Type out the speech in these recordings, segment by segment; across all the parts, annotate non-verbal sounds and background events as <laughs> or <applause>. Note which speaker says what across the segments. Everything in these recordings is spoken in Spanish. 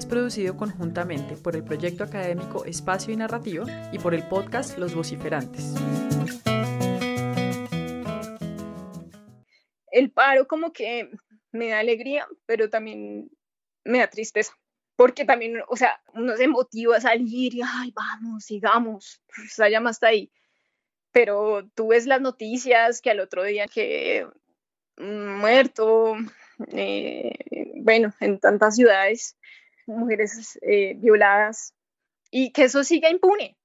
Speaker 1: es producido conjuntamente por el proyecto académico Espacio y Narrativa y por el podcast Los Vociferantes.
Speaker 2: El paro como que me da alegría, pero también me da tristeza, porque también, o sea, uno se motiva a salir y, ay, vamos, sigamos, pues la llama está ahí. Pero tú ves las noticias que al otro día que muerto, eh, bueno, en tantas ciudades, mujeres eh, violadas, y que eso siga impune,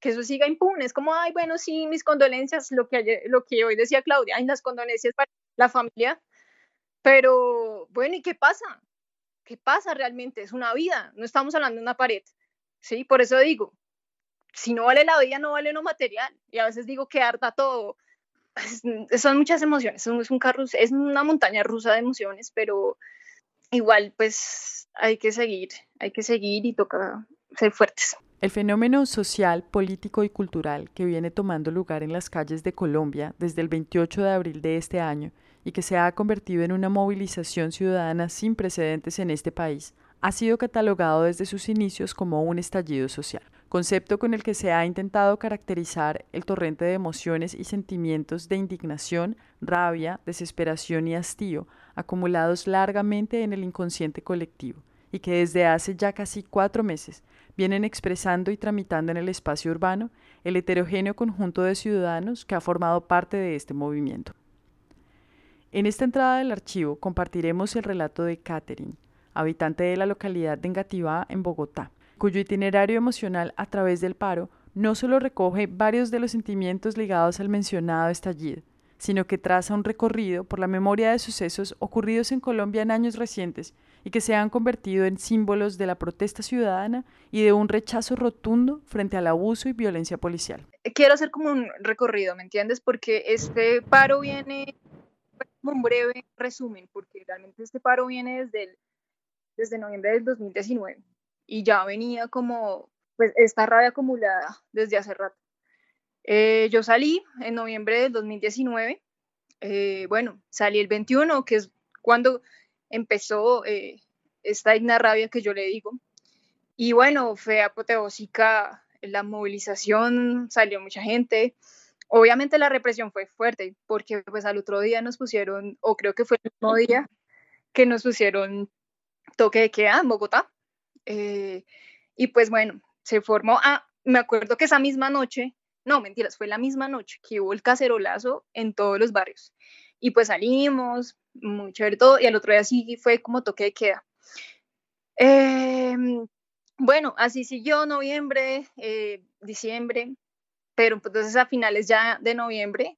Speaker 2: que eso siga impune. Es como, ay, bueno, sí, mis condolencias, lo que, lo que hoy decía Claudia, ay, las condolencias para la familia, pero, bueno, ¿y qué pasa? ¿Qué pasa realmente? Es una vida, no estamos hablando de una pared, ¿sí? Por eso digo, si no vale la vida, no vale lo material. Y a veces digo que harta todo. Son muchas emociones, es un carro, es una montaña rusa de emociones, pero igual, pues hay que seguir, hay que seguir y toca ser fuertes.
Speaker 1: El fenómeno social, político y cultural que viene tomando lugar en las calles de Colombia desde el 28 de abril de este año y que se ha convertido en una movilización ciudadana sin precedentes en este país, ha sido catalogado desde sus inicios como un estallido social, concepto con el que se ha intentado caracterizar el torrente de emociones y sentimientos de indignación, rabia, desesperación y hastío acumulados largamente en el inconsciente colectivo y que desde hace ya casi cuatro meses vienen expresando y tramitando en el espacio urbano el heterogéneo conjunto de ciudadanos que ha formado parte de este movimiento. En esta entrada del archivo compartiremos el relato de Catherine, habitante de la localidad de Engativá, en Bogotá, cuyo itinerario emocional a través del paro no solo recoge varios de los sentimientos ligados al mencionado estallido, sino que traza un recorrido por la memoria de sucesos ocurridos en Colombia en años recientes y que se han convertido en símbolos de la protesta ciudadana y de un rechazo rotundo frente al abuso y violencia policial.
Speaker 2: Quiero hacer como un recorrido, ¿me entiendes? Porque este paro viene un breve resumen, porque realmente este paro viene desde, desde noviembre del 2019 y ya venía como pues esta rabia acumulada desde hace rato. Eh, yo salí en noviembre del 2019, eh, bueno, salí el 21, que es cuando empezó eh, esta digna rabia que yo le digo. Y bueno, fue apoteósica la movilización, salió mucha gente, Obviamente la represión fue fuerte porque pues al otro día nos pusieron, o creo que fue el mismo día que nos pusieron toque de queda en Bogotá. Eh, y pues bueno, se formó, ah, me acuerdo que esa misma noche, no, mentiras, fue la misma noche que hubo el cacerolazo en todos los barrios. Y pues salimos, muy chévere todo, y al otro día sí fue como toque de queda. Em, bueno, así siguió noviembre, eh, diciembre, pero pues, entonces a finales ya de noviembre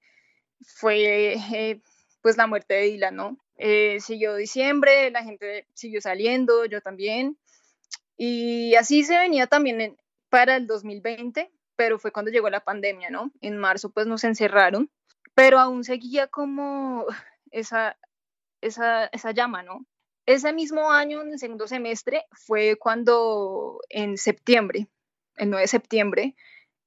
Speaker 2: fue eh, pues la muerte de Dylan, ¿no? Eh, siguió diciembre, la gente siguió saliendo, yo también, y así se venía también para el 2020, pero fue cuando llegó la pandemia, ¿no? En marzo pues nos encerraron, pero aún seguía como <laughs> esa, esa, esa llama, ¿no? Ese mismo año, en el segundo semestre, fue cuando en septiembre, el 9 de septiembre,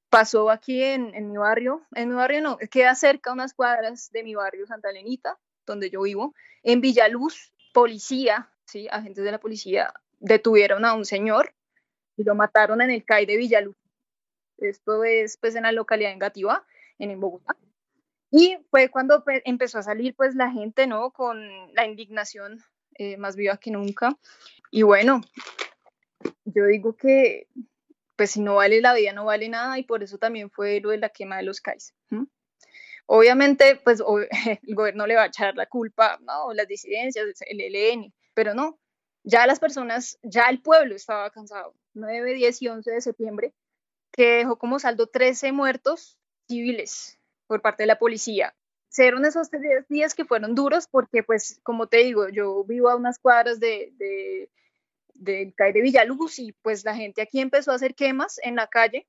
Speaker 2: pasó aquí en, mi barrio, en mi barrio no, queda cerca unas cuadras de mi barrio Santa Elenita, donde yo vivo, en Villaluz, policía, ¿sí? agentes de la policía detuvieron a un señor y lo mataron en el CAI de Villaluz. Esto es pues en la localidad de Gativa, en, Bogotá. Y fue cuando pues, empezó a salir pues la gente, ¿no? Con la indignación eh, más viva que nunca. Y bueno, yo digo que pues si no vale la vida, no vale nada y por eso también fue lo de la quema de los CAIs. Obviamente, pues <laughs> el gobierno le va a echar la culpa, ¿no? Las disidencias, el ELN, pero no, ya las personas, ya el pueblo estaba cansado. 9, 10 y 11 de septiembre, que dejó como saldo 13 muertos civiles por parte de la policía. Fueron esos tres días que fueron duros porque, pues, como te digo, yo vivo a unas cuadras de del CAI de Villaluz y pues la gente aquí empezó a hacer quemas en la calle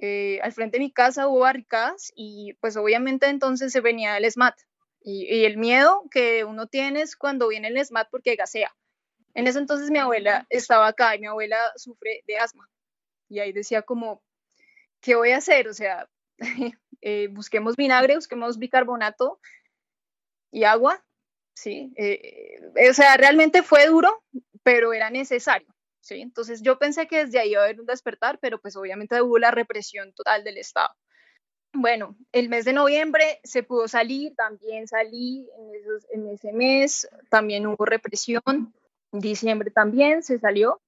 Speaker 2: eh, al frente de mi casa hubo barricadas y pues obviamente entonces se venía el SMAT. Y, el miedo que uno tiene es cuando viene el SMAT porque gasea. En ese entonces mi abuela estaba acá y mi abuela sufre de asma. Y ahí decía como, ¿qué voy a hacer? O sea, <laughs> eh, busquemos vinagre, busquemos bicarbonato y agua. Sí, eh, o sea, realmente fue duro, pero era necesario. ¿sí? Entonces yo pensé que desde ahí iba a haber un despertar, pero pues obviamente hubo la represión total del Estado. Bueno, el mes de noviembre se pudo salir, también salí en, en ese mes, también hubo represión, diciembre también se salió.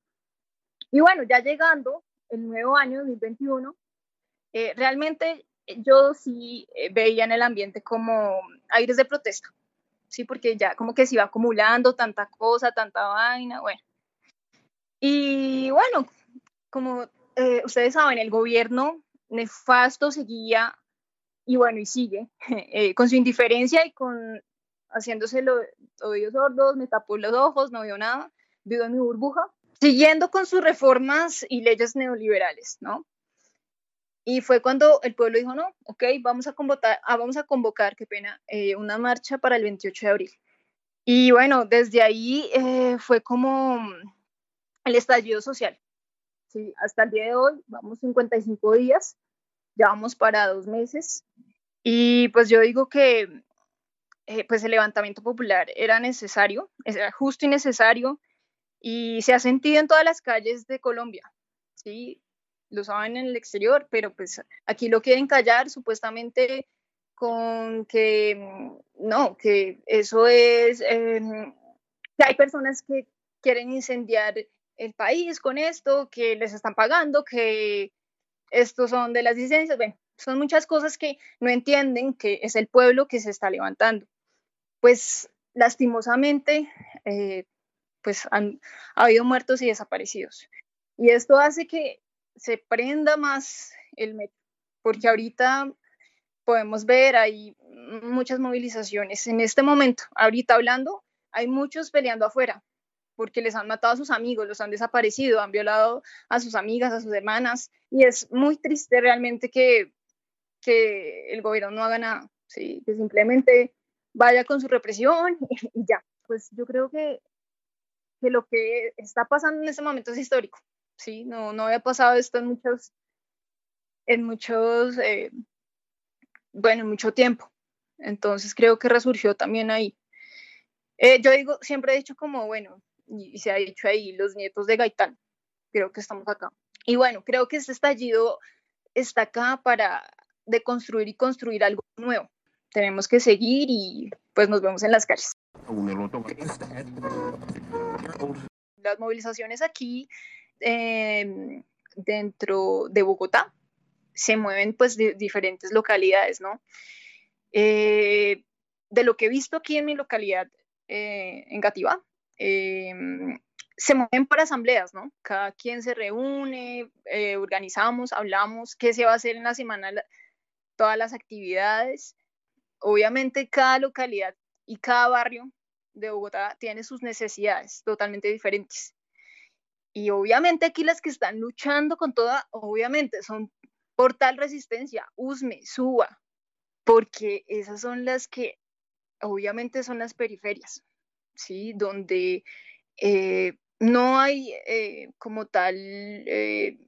Speaker 2: Y bueno, ya llegando el nuevo año 2021, eh, realmente yo sí eh, veía en el ambiente como aires de protesta, sí, porque ya como que se iba acumulando tanta cosa, tanta vaina, bueno. Y bueno, como eh, ustedes saben, el gobierno nefasto seguía y bueno, y sigue <laughs> eh, con su indiferencia y con haciéndose los oídos sordos, me tapó los ojos, no vio nada, vivo en mi burbuja, siguiendo con sus reformas y leyes neoliberales, ¿no? Y fue cuando el pueblo dijo, no, ok, vamos a convocar, ah, vamos a convocar qué pena, eh, una marcha para el 28 de abril. Y bueno, desde ahí eh, fue como el estallido social. Sí, hasta el día de hoy, vamos 55 días, ya vamos para dos meses. Y pues yo digo que eh, pues el levantamiento popular era necesario, era justo y necesario, y se ha sentido en todas las calles de Colombia. ¿sí? Lo saben en el exterior, pero pues aquí lo quieren callar supuestamente con que no, que eso es, em, que hay personas que quieren incendiar el país con esto, que les están pagando, que estos son de las licencias, bueno, son muchas cosas que no entienden que es el pueblo que se está levantando. Pues lastimosamente, eh, pues han ha habido muertos y desaparecidos. Y esto hace que se prenda más el metro, porque ahorita podemos ver, hay muchas movilizaciones. En este momento, ahorita hablando, hay muchos peleando afuera, porque les han matado a sus amigos, los han desaparecido, han violado a sus amigas, a sus hermanas, y es muy triste realmente que, que el gobierno no haga nada, ¿sí? que simplemente vaya con su represión <laughs> y ya. Pues yo creo que, que lo que está pasando en este momento es histórico, ¿sí? No, no había pasado esto en muchos, en muchos, eh, bueno, en mucho tiempo. Entonces creo que resurgió también ahí. Eh, yo digo, siempre he dicho como, bueno, y, se ha dicho ahí, los nietos de Gaitán, creo que estamos acá. Y bueno, creo que este estallido está acá para deconstruir y construir algo nuevo. Tenemos que seguir y pues nos vemos en las calles. Las movilizaciones aquí Em, dentro de Bogotá se mueven pues de diferentes localidades, ¿no? Eh, de lo que he visto aquí en mi localidad, eh, en Gativá, em, se mueven para asambleas, ¿no? Cada quien se reúne, eh, organizamos, hablamos qué se va a hacer en la semana, todas las actividades. Obviamente cada localidad y cada barrio de Bogotá tiene sus necesidades totalmente diferentes. Y obviamente aquí las que están luchando con toda, obviamente son Portal Resistencia, USME, SUBA, porque esas son las que obviamente son las periferias, ¿sí? Donde eh, no hay eh, como tal eh,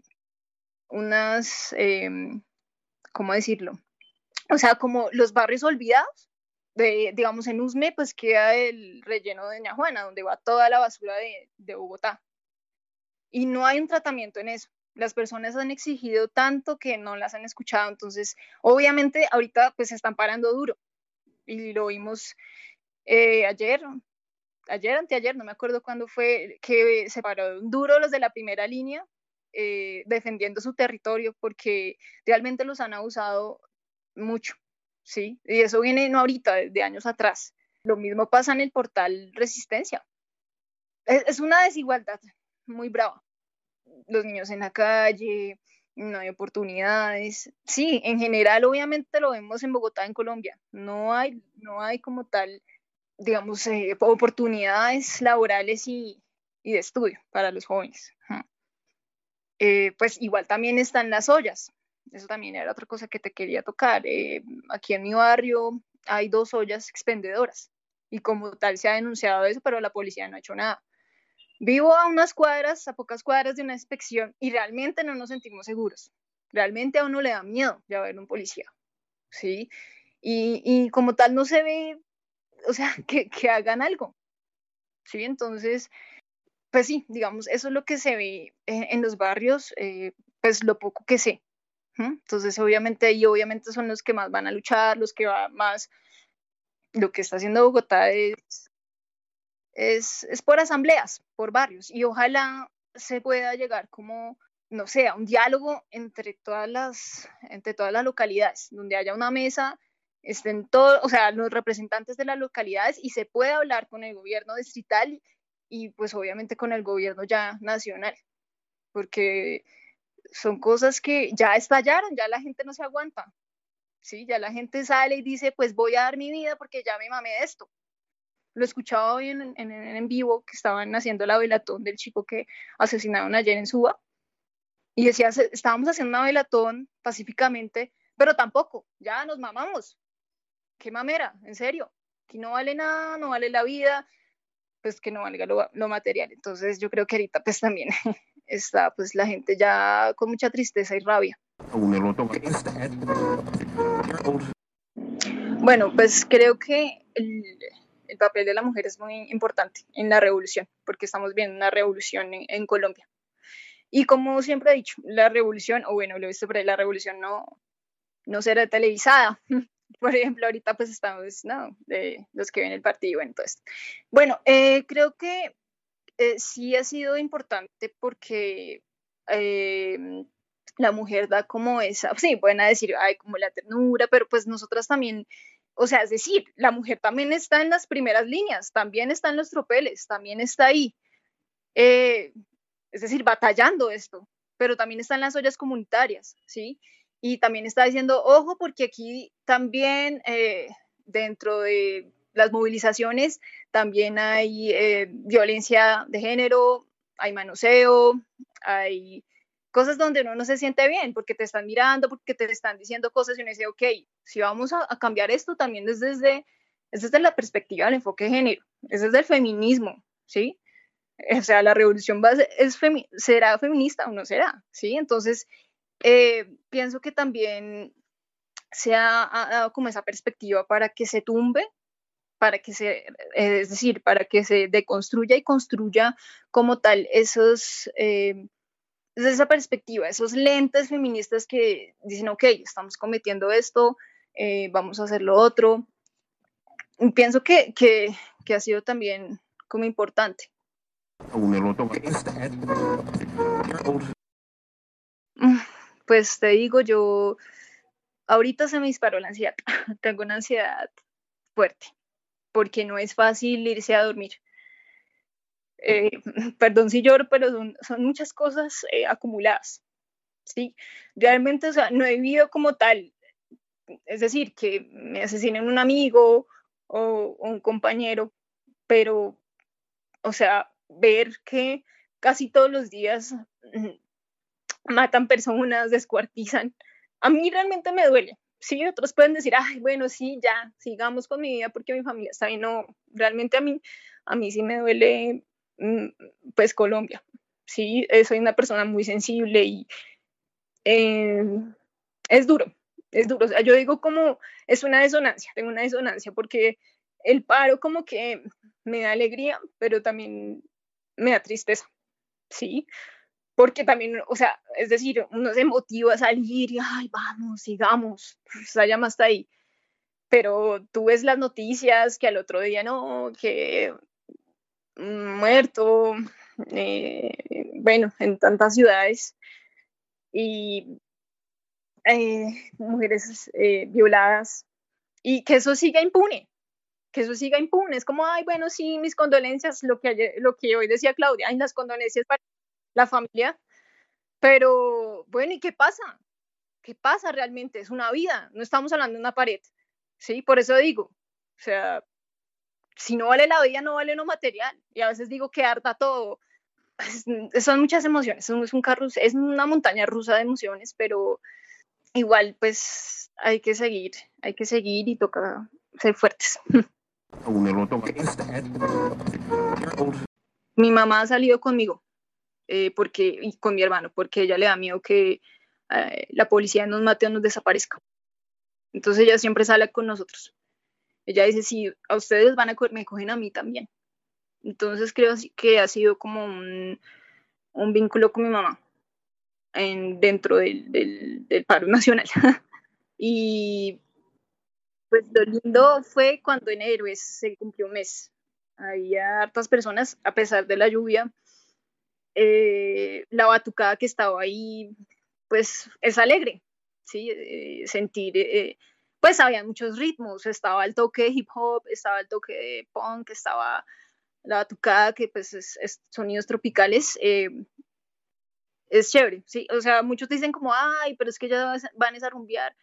Speaker 2: unas, em, ¿cómo decirlo? O sea, como los barrios olvidados, de, digamos en Usme, pues queda el relleno de Ñajuana, donde va toda la basura de, de Bogotá. Y no hay un tratamiento en eso. Las personas han exigido tanto que no las han escuchado, entonces obviamente ahorita pues se están parando duro. Y lo vimos eh, ayer, ayer, anteayer, no me acuerdo cuándo fue, que se pararon duro los de la primera línea eh, defendiendo su territorio porque realmente los han abusado mucho, ¿sí? Y eso viene no ahorita, de años atrás. Lo mismo pasa en el portal Resistencia. es una desigualdad muy brava. Los niños en la calle, no hay oportunidades. Sí, en general obviamente lo vemos en Bogotá, en Colombia. No hay, no hay como tal, digamos, eh, oportunidades laborales y, y, de estudio para los jóvenes. Eh, pues igual también están las ollas. Eso también era otra cosa que te quería tocar. Eh, aquí en mi barrio hay dos ollas expendedoras y como tal se ha denunciado eso, pero la policía no ha hecho nada. Vivo a unas cuadras, a pocas cuadras de una inspección y realmente no nos sentimos seguros. Realmente a uno le da miedo ya ver un policía, ¿sí? Y, y como tal no se ve, o sea, <laughs> que, que hagan algo, ¿sí? Entonces, pues sí, digamos, eso es lo que se ve en, los barrios, eh, pues lo poco que sé. Entonces, obviamente, y obviamente son los que más van a luchar, los que va más, lo que está haciendo Bogotá es, es, es por asambleas, por barrios, y ojalá se pueda llegar como, no sé, a un diálogo entre todas las, entre todas las localidades, donde haya una mesa, estén todos, o sea, los representantes de las localidades y se pueda hablar con el gobierno distrital y pues obviamente con el gobierno ya nacional, porque son cosas que ya estallaron, ya la gente no se aguanta, ¿sí? Ya la gente sale y dice, pues voy a dar mi vida porque ya me mamé de esto. Lo escuchaba hoy en, en, en vivo que estaban haciendo la velatón del chico que asesinaron ayer en Suba y decía, estábamos haciendo una velatón pacíficamente, pero tampoco, ya nos mamamos. Qué mamera, en serio. Aquí no vale nada, no vale la vida, pues que no valga lo, lo, material. Entonces yo creo que ahorita pues también <laughs> está pues la gente ya con mucha tristeza y rabia. Bueno, pues creo que el, el papel de la mujer es muy importante en la revolución, porque estamos viendo una revolución en, en Colombia. Y como siempre he dicho, la revolución, o bueno, lo he visto por ahí, la revolución no, no será televisada, <laughs> por ejemplo, ahorita pues estamos, no, de los que ven el partido, bueno, todo esto. Bueno, eh, creo que eh, sí ha sido importante porque eh, la mujer da como esa, sí, pueden decir, ay, como la ternura, pero pues nosotras también, o sea, es decir, la mujer también está en las primeras líneas, también está en los tropeles, también está ahí, es decir, batallando esto, pero también está en las ollas comunitarias, ¿sí? Y también está diciendo, ojo, porque aquí también eh, dentro de las movilizaciones también hay eh, violencia de género, hay manoseo, hay cosas donde uno no se siente bien porque te están mirando, porque te están diciendo cosas y uno dice, ok, si vamos a, a cambiar esto también es desde, es desde la perspectiva del enfoque de género, es desde el feminismo, ¿sí? O sea, la revolución va a ser, es femi será feminista o no será, ¿sí? Entonces, eh, pienso que también se ha, dado como esa perspectiva para que se tumbe, para que se, eh, es decir, para que se deconstruya y construya como tal esos, eh, esa perspectiva, esos lentes feministas que dicen, ok, estamos cometiendo esto, eh, vamos a hacer lo otro. Y pienso que, que, que ha sido también como importante. Pues te digo, yo ahorita se me disparó la ansiedad. <laughs> Tengo una ansiedad fuerte porque no es fácil irse a dormir. Eh, <laughs> perdón si lloro, pero son, muchas cosas eh, acumuladas. ¿sí? Realmente, o sea, no he vivido como tal. Es decir, que me asesinen un amigo o, o un compañero, pero, o sea, ver que casi todos los días matan personas, descuartizan. A mí realmente me duele. Sí, otros pueden decir, ay, bueno, sí, ya, sigamos con mi vida porque mi familia está bien. No, realmente a mí, a mí sí me duele, mm, pues, Colombia. Sí, eh, soy una persona muy sensible y eh, es duro, es duro. O sea, yo digo como, es una disonancia, tengo una disonancia porque el paro como que me da alegría, pero también me da tristeza. Sí, porque también, o sea, es decir, uno se motiva a salir y, ay, vamos, sigamos, <laughs> la llama está ahí. Pero tú ves las noticias que al otro día no, que muerto, eh, bueno, en tantas ciudades y eh, mujeres eh, violadas y que eso siga impune, que eso siga impune. Es como, ay, bueno, sí, mis condolencias, lo que, lo que hoy decía Claudia, ay, las condolencias para la familia, pero bueno, ¿y qué pasa? ¿Qué pasa realmente? Es una vida, no estamos hablando de una pared, ¿sí? Por eso digo, o sea, si no vale la vida, no vale lo material, y a veces digo que harta todo, <laughs> son muchas emociones, es un carro, es una montaña rusa de emociones, pero igual pues hay que seguir, hay que seguir y toca ser fuertes. <laughs> Mi mamá ha salido conmigo eh, porque, y con mi hermano porque ella le da miedo que eh, la policía nos mate o nos desaparezca. Entonces ella siempre sale con nosotros. Ella dice, si a ustedes van a coger, me cogen a mí también. Entonces creo que ha sido como un, un vínculo con mi mamá en, dentro del, del, del paro nacional. <laughs> y pues lo lindo fue cuando en Héroes se cumplió un mes. Había hartas personas, a pesar de la lluvia. Eh, la batucada que estaba ahí, pues es alegre, ¿sí? Eh, sentir, eh, pues había muchos ritmos, estaba el toque de hip hop, estaba el toque de punk, estaba la batucada, que pues es, sonidos tropicales. es chévere, ¿sí? O sea, muchos dicen como, ay, pero es que ya van a rumbear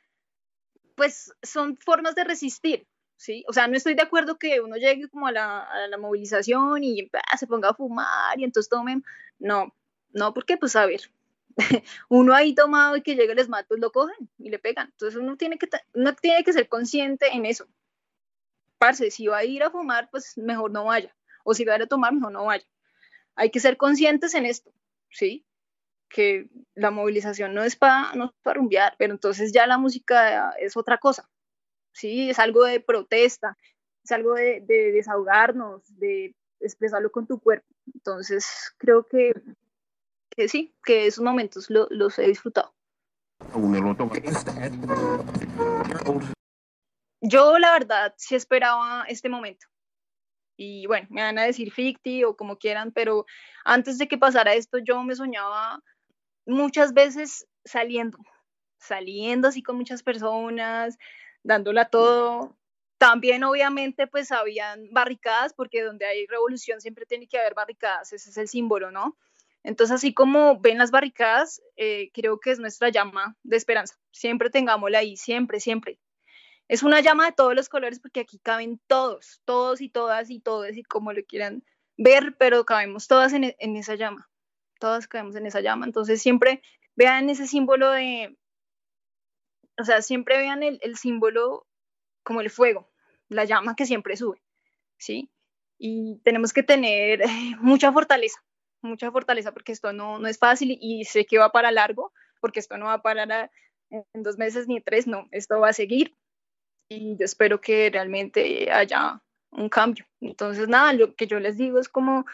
Speaker 2: pues son formas de resistir, ¿sí? O sea, no estoy de acuerdo que uno llegue como a la, movilización y ah, se ponga a fumar y entonces tomen, no, no, porque pues a ver, <laughs> uno ahí tomado y que llegue el SMAT, pues lo cogen y le pegan. Entonces uno tiene que, uno tiene que ser consciente en eso. Parce, si va a ir a fumar, pues mejor no vaya. O si va a ir a tomar, mejor no vaya. Hay que ser conscientes en esto, ¿sí? que la movilización no es para no para rumbear, pero entonces ya la música es otra cosa, ¿sí? Es algo de protesta, es algo de, desahogarnos, de expresarlo con tu cuerpo. Entonces creo que, que sí, que esos momentos los he disfrutado. Yo la verdad sí esperaba este momento. Y bueno, me van a decir ficti o como quieran, pero antes de que pasara esto yo me soñaba muchas veces saliendo, saliendo así con muchas personas, dándola todo. También obviamente pues habían barricadas, porque donde hay revolución siempre tiene que haber barricadas, ese es el símbolo, ¿no? Entonces, así como ven las barricadas, eh, creo que es nuestra llama de esperanza. Siempre tengámosla ahí, siempre, siempre. Es una llama de todos los colores porque aquí caben todos, todos y todas y todos y como lo quieran ver, pero cabemos todas en, en esa llama todas caemos en esa llama. Entonces siempre vean ese símbolo de, o sea, siempre vean el, símbolo como el fuego, la llama que siempre sube, ¿sí? Y tenemos que tener mucha fortaleza, mucha fortaleza, porque esto no, no es fácil y sé que va para largo, porque esto no va a parar en dos meses ni tres, no, esto va a seguir y yo espero que realmente haya un cambio. Entonces, nada, lo que yo les digo es como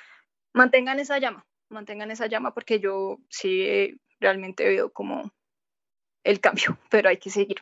Speaker 2: mantengan esa llama, mantengan esa llama porque yo sí realmente veo como el cambio, pero hay que seguir.